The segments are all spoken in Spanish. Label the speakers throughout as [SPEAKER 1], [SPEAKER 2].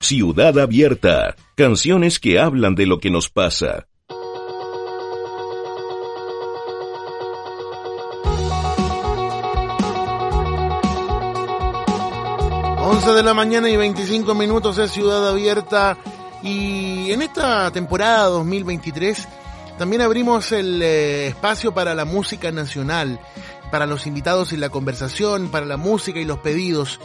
[SPEAKER 1] Ciudad Abierta. Canciones que hablan de lo que nos pasa.
[SPEAKER 2] Once de la mañana y 25 minutos es Ciudad Abierta y en esta temporada 2023 también abrimos el eh, espacio para la música nacional, para los invitados y la conversación, para la música y los pedidos.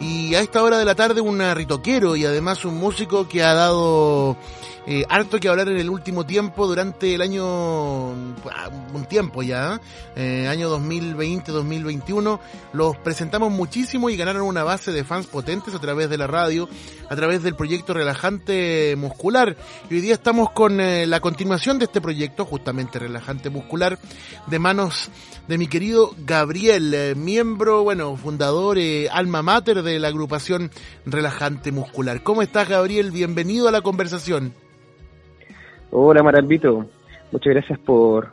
[SPEAKER 2] Y a esta hora de la tarde un ritoquero y además un músico que ha dado eh, harto que hablar en el último tiempo durante el año, ah, un tiempo ya, eh, año 2020-2021. Los presentamos muchísimo y ganaron una base de fans potentes a través de la radio, a través del proyecto Relajante Muscular. Y hoy día estamos con eh, la continuación de este proyecto, justamente Relajante Muscular, de manos de mi querido Gabriel, eh, miembro, bueno, fundador, alma mater de la agrupación Relajante Muscular. ¿Cómo estás, Gabriel? Bienvenido a la conversación.
[SPEAKER 3] Hola, Maralvito. Muchas gracias por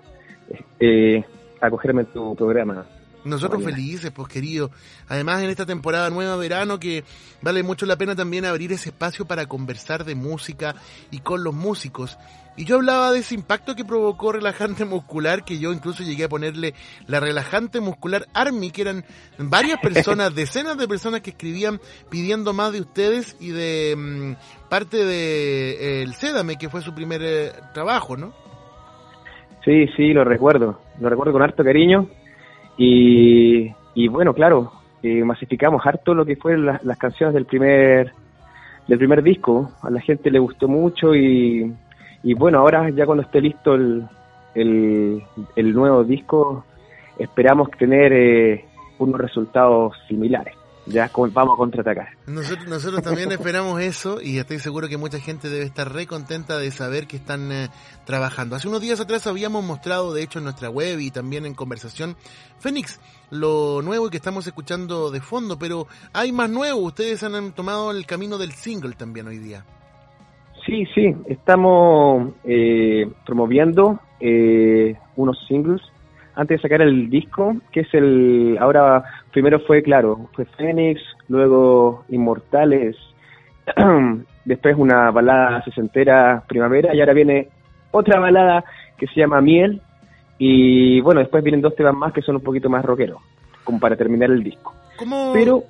[SPEAKER 3] eh, acogerme en tu programa.
[SPEAKER 2] Nosotros felices, pues querido. Además, en esta temporada nueva verano que vale mucho la pena también abrir ese espacio para conversar de música y con los músicos. Y yo hablaba de ese impacto que provocó relajante muscular, que yo incluso llegué a ponerle la relajante muscular Army, que eran varias personas, decenas de personas que escribían pidiendo más de ustedes y de mm, parte de eh, el Sédame, que fue su primer eh, trabajo, ¿no?
[SPEAKER 3] Sí, sí, lo recuerdo. Lo recuerdo con harto cariño y, y bueno, claro, eh, masificamos harto lo que fueron las, canciones del primer del primer disco. A la gente le gustó mucho y, y bueno, ahora ya cuando esté listo el, el, nuevo disco, esperamos tener eh, unos resultados similares ya vamos a contraatacar.
[SPEAKER 2] Nosotros, nosotros también esperamos eso y estoy seguro que mucha gente debe estar re contenta de saber que están eh, trabajando. Hace unos días atrás habíamos mostrado, de hecho, en nuestra web y también en conversación, Fénix, lo nuevo que estamos escuchando de fondo, pero hay más nuevo. Ustedes han tomado el camino del single también hoy día.
[SPEAKER 3] Sí, sí, estamos eh, promoviendo eh, unos singles antes de sacar el disco, que es el, ahora primero fue, claro, fue Fénix, luego Inmortales, después una balada sesentera Primavera, y ahora viene otra balada que se llama Miel, y bueno, después vienen dos temas más que son un poquito más rockeros, como para terminar el disco.
[SPEAKER 2] ¿Cómo?
[SPEAKER 3] Pero,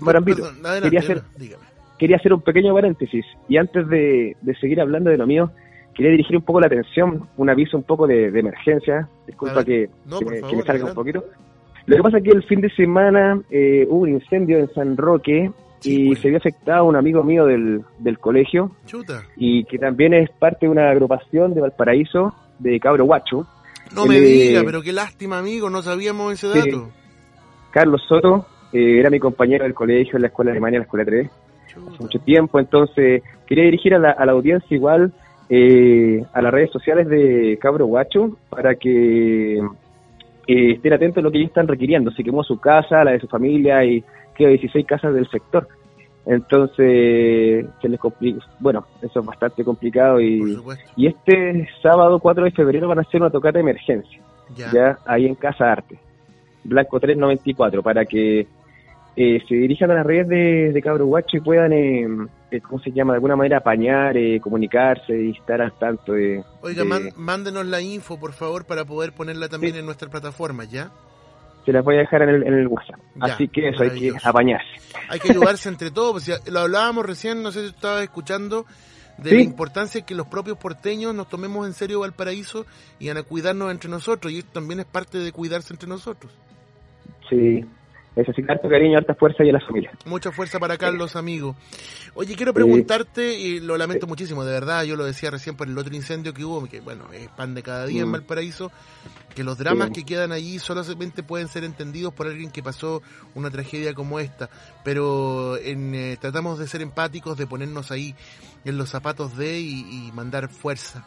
[SPEAKER 3] Marambito, quería hacer, quería hacer un pequeño paréntesis, y antes de, de seguir hablando de lo mío, quería dirigir un poco la atención, un aviso un poco de, emergencia, disculpa que, me, salga un poquito. Lo que pasa es que el fin de semana eh, hubo un incendio en San Roque y se vio afectado un amigo mío del, del colegio y que también es parte de una agrupación de Valparaíso de Cabro Guacho.
[SPEAKER 2] No me diga, pero qué lástima amigo, no sabíamos ese dato.
[SPEAKER 3] Carlos Soto eh, era mi compañero del colegio en la escuela alemana, en la escuela 3, hace mucho tiempo, entonces quería dirigir a la, a la audiencia igual eh, a las redes sociales de Cabro Guacho para que eh, estén atentos a lo que ellos están requiriendo. Se quemó su casa, la de su familia y quedó 16 casas del sector. Entonces, se les complica. Bueno, eso es bastante complicado. Y, y este sábado 4 de febrero van a hacer una tocata de emergencia. Ya. ahí en Casa Arte. Blanco 394, para que eh, se dirijan a las redes de, de Cabro Guacho y puedan, eh, eh, ¿cómo se llama? De alguna manera apañar, eh, comunicarse y estar al tanto de...
[SPEAKER 2] Oiga, mándenos la info, por favor, para poder ponerla también en nuestra plataforma, ¿ya?
[SPEAKER 3] Se las voy a dejar en el, en el WhatsApp. Así que eso, hay que apañarse.
[SPEAKER 2] Hay que ayudarse entre todos. Pues, lo hablábamos recién, no sé si estabas escuchando, de la importancia que los propios porteños nos tomemos en serio Valparaíso y van a cuidarnos entre nosotros. Y esto también es parte de cuidarse entre nosotros.
[SPEAKER 3] Sí, necesitar tu cariño, harta fuerza y a la familia.
[SPEAKER 2] Mucha fuerza para Carlos, amigo. Oye, quiero preguntarte, y lo lamento muchísimo, de verdad, yo lo decía recién por el otro incendio que hubo, que bueno, es pan de cada día en mm. Valparaíso, que los dramas que quedan allí solamente pueden ser entendidos por alguien que pasó una tragedia como esta, pero en, eh, tratamos de ser empáticos, de ponernos ahí en los zapatos de y, y mandar fuerza.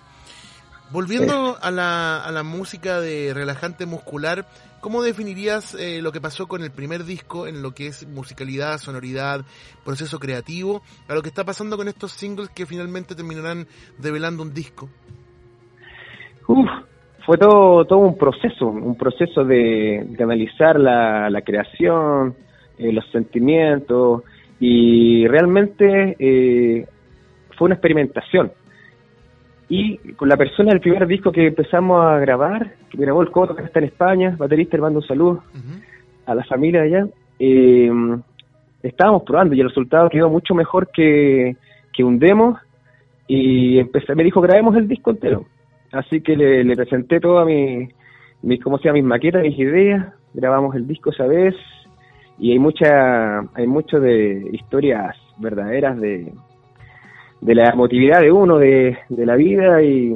[SPEAKER 2] Volviendo a la, a la música de relajante muscular, ¿cómo definirías eh, lo que pasó con el primer disco en lo que es musicalidad, sonoridad, proceso creativo, a lo que está pasando con estos singles que finalmente terminarán develando un disco?
[SPEAKER 3] Uf, fue todo, todo un proceso, un proceso de, analizar la, creación, eh, los sentimientos y realmente eh, fue una experimentación y con la persona del primer disco que empezamos a grabar, que grabó el Coto, que está en España, baterista, le mando un saludo a la familia de allá, eh, estábamos probando y el resultado quedó mucho mejor que, que un demo y empecé, me dijo grabemos el disco entero. Así que le, presenté todas mis, mi, ¿cómo se llama? mis maquetas, mis ideas, grabamos el disco esa vez y hay mucha, hay mucho de historias verdaderas de, de la emotividad de uno, de, de la vida y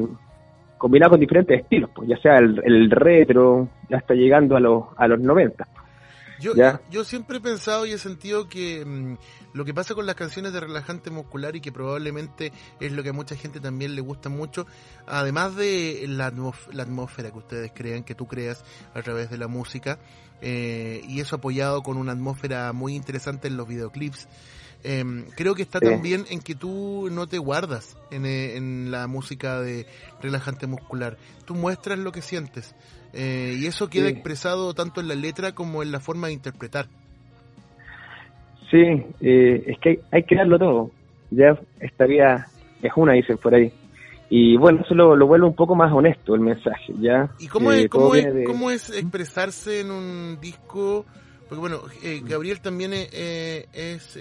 [SPEAKER 3] combinado con diferentes estilos, pues ya sea el, retro, ya está llegando a los, a los 90.
[SPEAKER 2] Yo, yo siempre he pensado y he sentido que mm, lo que pasa con las canciones de relajante muscular y que probablemente es lo que a mucha gente también le gusta mucho, además de la, la atmósfera que ustedes crean, que tú creas a través de la música, eh, y eso apoyado con una atmósfera muy interesante en los videoclips, Em, creo que está también en que tú no te guardas eh, en, la música de relajante muscular. Tú muestras lo que sientes. Eh, y eso queda expresado tanto en la letra como en la forma de interpretar.
[SPEAKER 3] Sí, eh, es que hay, que darlo todo. Ya estaría, es una, dicen por ahí. Y bueno, eso lo, vuelve un poco más honesto el mensaje, ¿ya?
[SPEAKER 2] ¿Y cómo, es, cómo, es, cómo es expresarse en un disco? Porque bueno, Gabriel también es,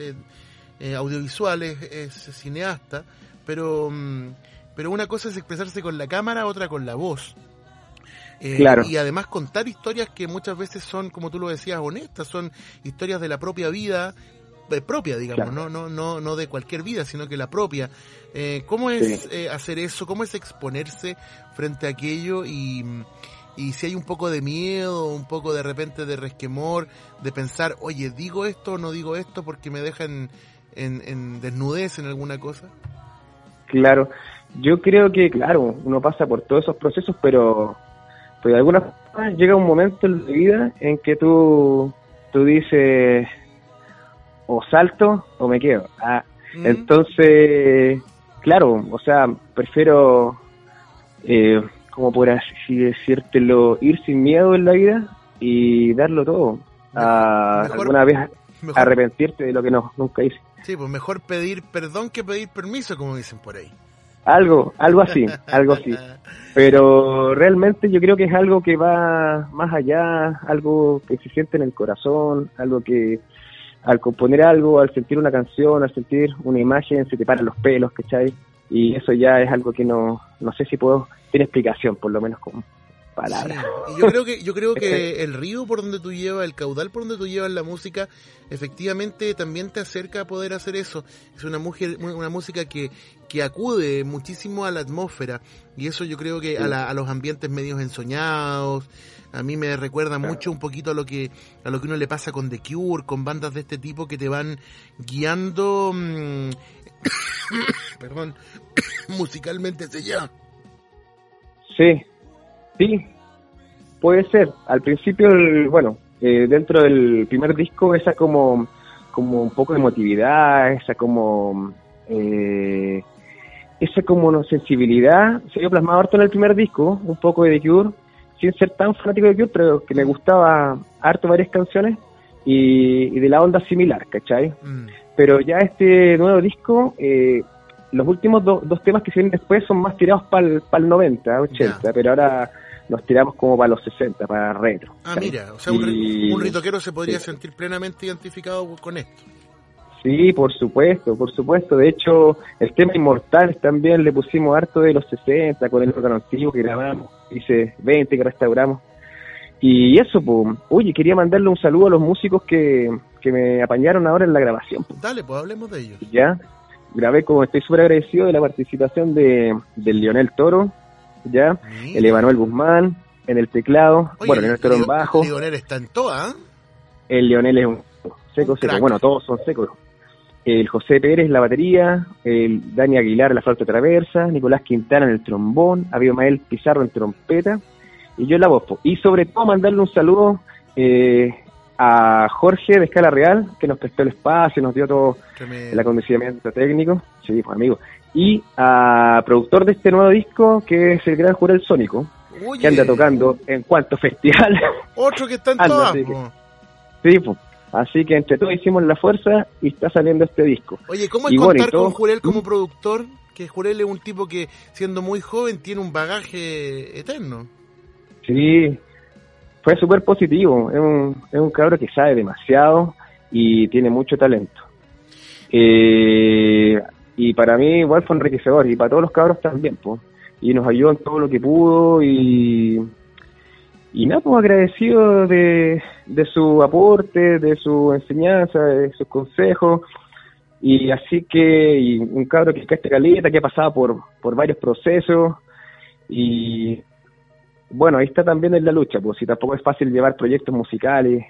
[SPEAKER 2] eh, audiovisual, es, cineasta, pero, mm, pero una cosa es expresarse con la cámara, otra con la voz. Eh, claro. Y además contar historias que muchas veces son, como tú lo decías, honestas, son historias de la propia vida, eh, propia, digamos, no, no, no, no de cualquier vida, sino que la propia. ¿Cómo es hacer eso? ¿Cómo es exponerse frente a aquello y, y si hay un poco de miedo, un poco de repente de resquemor, de pensar, oye, digo esto o no digo esto porque me dejan en, desnudez en alguna cosa?
[SPEAKER 3] Claro, yo creo que, claro, uno pasa por todos esos procesos, pero, pues de alguna forma llega un momento en la vida en que tú, tú dices, o salto o me quedo. Ah, mm. Entonces, claro, o sea, prefiero, eh, como por así decírtelo, ir sin miedo en la vida y darlo todo. a alguna vez arrepentirte de lo que no, nunca hice.
[SPEAKER 2] Sí, pues mejor pedir perdón que pedir permiso, como dicen por ahí.
[SPEAKER 3] Algo, algo así, algo así. Pero realmente yo creo que es algo que va más allá, algo que se siente en el corazón, algo que al componer algo, al sentir una canción, al sentir una imagen, se te paran los pelos, ¿cachai? Y eso ya es algo que no, no sé si puedo, tiene explicación, por lo menos como,
[SPEAKER 2] yo creo que yo creo que el río por donde tú llevas, el caudal por donde tú llevas la música, efectivamente también te acerca a poder hacer eso. Es una, mujer, una música que, que acude muchísimo a la atmósfera y eso yo creo que a, los ambientes medios ensoñados. A mí me recuerda mucho un poquito a lo que a lo que uno le pasa con The Cure, con bandas de este tipo que te van guiando, mm, perdón, musicalmente se llama.
[SPEAKER 3] Sí, Sí, puede ser. Al principio, bueno, eh, dentro del primer disco, esa como, como un poco de emotividad, esa como, eh, esa como sensibilidad, se vio plasmado harto en el primer disco, un poco de The Cure, sin ser tan fanático de The Cure, pero que me gustaba harto varias canciones y, de la onda similar, ¿cachai? Mm. Pero ya este nuevo disco, eh, los últimos dos temas que se vienen después son más tirados para el 90, 80, pero ahora nos tiramos como para los 60, para retro.
[SPEAKER 2] Ah, mira, o sea, un, ritoquero se podría sentir plenamente identificado con esto.
[SPEAKER 3] Sí, por supuesto, por supuesto. De hecho, el tema inmortal también le pusimos harto de los 60 con el órgano antiguo que grabamos, hice 20 que restauramos. Y eso, pues, oye, quería mandarle un saludo a los músicos que, que me apañaron ahora en la grabación.
[SPEAKER 2] Dale, pues hablemos de ellos.
[SPEAKER 3] Ya, grabé como estoy súper agradecido de la participación de, del Lionel Toro, ya, el Emanuel Guzmán en el teclado, bueno, Lionel Toro en bajo.
[SPEAKER 2] El Lionel está en toda.
[SPEAKER 3] El Lionel es un seco, seco. Bueno, todos son secos. El José Pérez la batería, el Dani Aguilar en la flauta traversa, Nicolás Quintana en el trombón, Abimael Pizarro en trompeta y yo en la voz. Y sobre todo mandarle un saludo eh, a Jorge de Escala Real, que nos prestó el espacio, nos dio todo el acondicionamiento técnico, sí, pues amigo, y a productor de este nuevo disco, que es el gran Jurel Sónico, que anda tocando en cuanto festival.
[SPEAKER 2] Otro que está en todas,
[SPEAKER 3] Sí, pues. Así que entre todos hicimos la fuerza y está saliendo este disco.
[SPEAKER 2] Oye, ¿cómo es contar con Jurel como ¿Mm? productor? Que Jurel es un tipo que, siendo muy joven, tiene un bagaje eterno.
[SPEAKER 3] Sí, fue súper positivo. Es un, es un cabro que sabe demasiado y tiene mucho talento. Eh, y para mí igual fue enriquecedor y para todos los cabros también, pues. Y nos ayudó en todo lo que pudo y, y nada, pues agradecido de, de su aporte, de su enseñanza, de sus consejos. Y así que y un cabro que es caleta, que ha pasado por, por varios procesos y bueno, ahí está también en la lucha, pues si tampoco es fácil llevar proyectos musicales.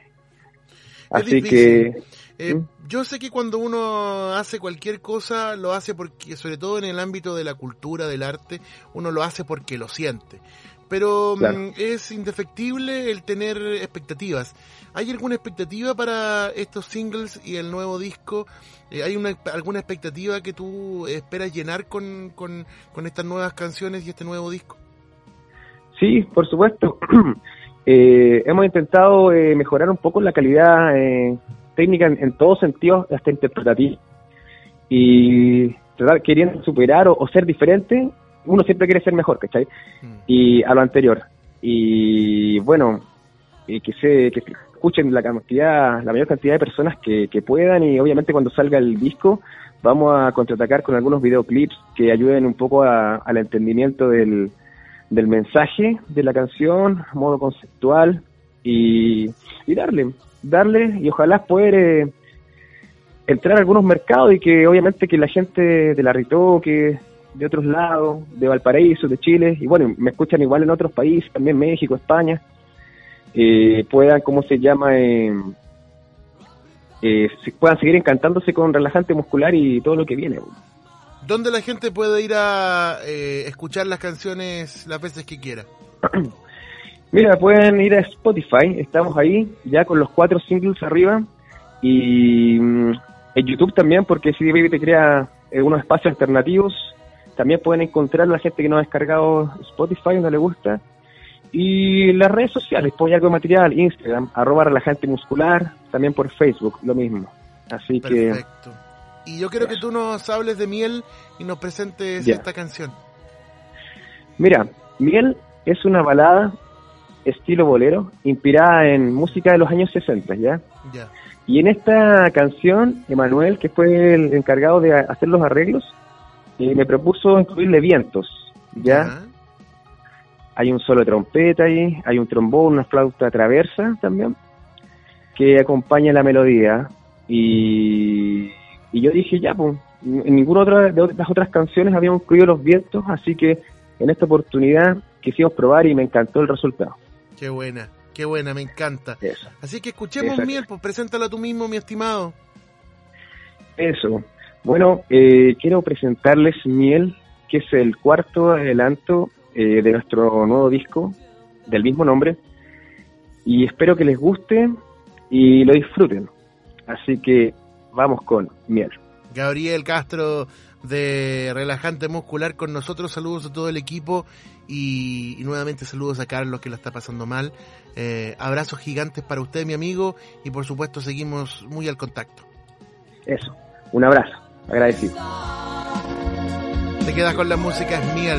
[SPEAKER 3] Así que...
[SPEAKER 2] Eh, ¿Mm? Yo sé que cuando uno hace cualquier cosa, lo hace porque, sobre todo en el ámbito de la cultura, del arte, uno lo hace porque lo siente. Pero mm, es indefectible el tener expectativas. ¿Hay alguna expectativa para estos singles y el nuevo disco? Eh, ¿Hay una, alguna expectativa que tú esperas llenar con, con, con estas nuevas canciones y este nuevo disco?
[SPEAKER 3] Sí, por supuesto. eh, hemos intentado eh, mejorar un poco la calidad eh, técnica en, todos sentidos, hasta interpretativo. Y tratar, queriendo superar o, ser diferente, uno siempre quiere ser mejor, ¿cachai? Mm. Y a lo anterior. Y bueno, que se que escuchen la cantidad, la mayor cantidad de personas que, que puedan y obviamente cuando salga el disco vamos a contraatacar con algunos videoclips que ayuden un poco al entendimiento del, del mensaje de la canción, modo conceptual y, darle, darle y ojalá poder eh, entrar a algunos mercados y que obviamente que la gente de la Ritoque, de otros lados, de Valparaíso, de Chile, y bueno, me escuchan igual en otros países, también México, España, eh, puedan, ¿cómo se llama? Eh, eh, puedan seguir encantándose con relajante muscular y todo lo que viene.
[SPEAKER 2] ¿Dónde la gente puede ir a eh, escuchar las canciones las veces que quiera?
[SPEAKER 3] Mira, pueden ir a Spotify, estamos ahí ya con los cuatro singles arriba y mm, en YouTube también porque CD Baby te crea algunos espacios alternativos. También pueden encontrar la gente que no ha descargado Spotify, no le gusta. Y las redes sociales, pues algo de material, Instagram, arroba relajante muscular, también por Facebook, lo mismo. Así Perfecto.
[SPEAKER 2] que y yo quiero que tú nos hables de Miel y nos presentes esta canción.
[SPEAKER 3] Mira, Miel es una balada estilo bolero, inspirada en música de los años 60, ¿ya? Y en esta canción, Emanuel, que fue el encargado de hacer los arreglos, eh, me propuso incluirle vientos, ¿ya? Hay un solo de trompeta ahí, hay un trombón, una flauta traversa también, que acompaña la melodía. Y y yo dije, ya, pues, en ninguna otra de las otras canciones habíamos incluido los vientos, así que en esta oportunidad quisimos probar y me encantó el resultado.
[SPEAKER 2] Qué buena, qué buena, me encanta. Así que escuchemos Miel, pues preséntala tú mismo, mi estimado.
[SPEAKER 3] Eso. Bueno, eh, quiero presentarles Miel, que es el cuarto adelanto eh, de nuestro nuevo disco del mismo nombre. Y espero que les guste y lo disfruten. Así que vamos con miel.
[SPEAKER 2] Gabriel Castro de Relajante Muscular con nosotros, saludos a todo el equipo y, nuevamente saludos a Carlos que lo está pasando mal. Eh, abrazos gigantes para usted, mi amigo, y por supuesto seguimos muy al contacto.
[SPEAKER 3] Eso, un abrazo, agradecido.
[SPEAKER 2] Te quedas con la música, es miel.